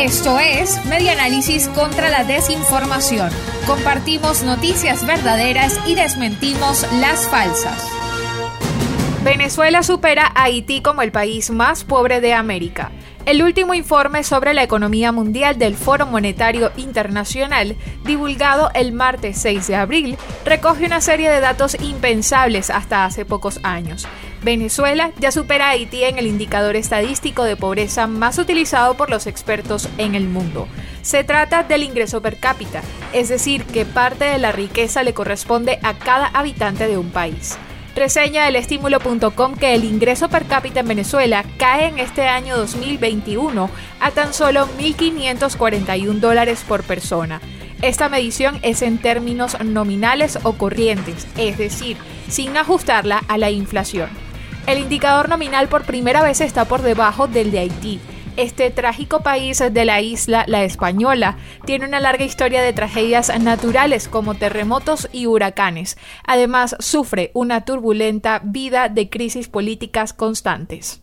Esto es Medianálisis contra la desinformación. Compartimos noticias verdaderas y desmentimos las falsas. Venezuela supera a Haití como el país más pobre de América. El último informe sobre la economía mundial del Foro Monetario Internacional, divulgado el martes 6 de abril, recoge una serie de datos impensables hasta hace pocos años. Venezuela ya supera a Haití en el indicador estadístico de pobreza más utilizado por los expertos en el mundo. Se trata del ingreso per cápita, es decir, que parte de la riqueza le corresponde a cada habitante de un país. Reseña del estímulo.com que el ingreso per cápita en Venezuela cae en este año 2021 a tan solo 1.541 dólares por persona. Esta medición es en términos nominales o corrientes, es decir, sin ajustarla a la inflación. El indicador nominal por primera vez está por debajo del de Haití, este trágico país de la isla, la española, tiene una larga historia de tragedias naturales como terremotos y huracanes. Además, sufre una turbulenta vida de crisis políticas constantes.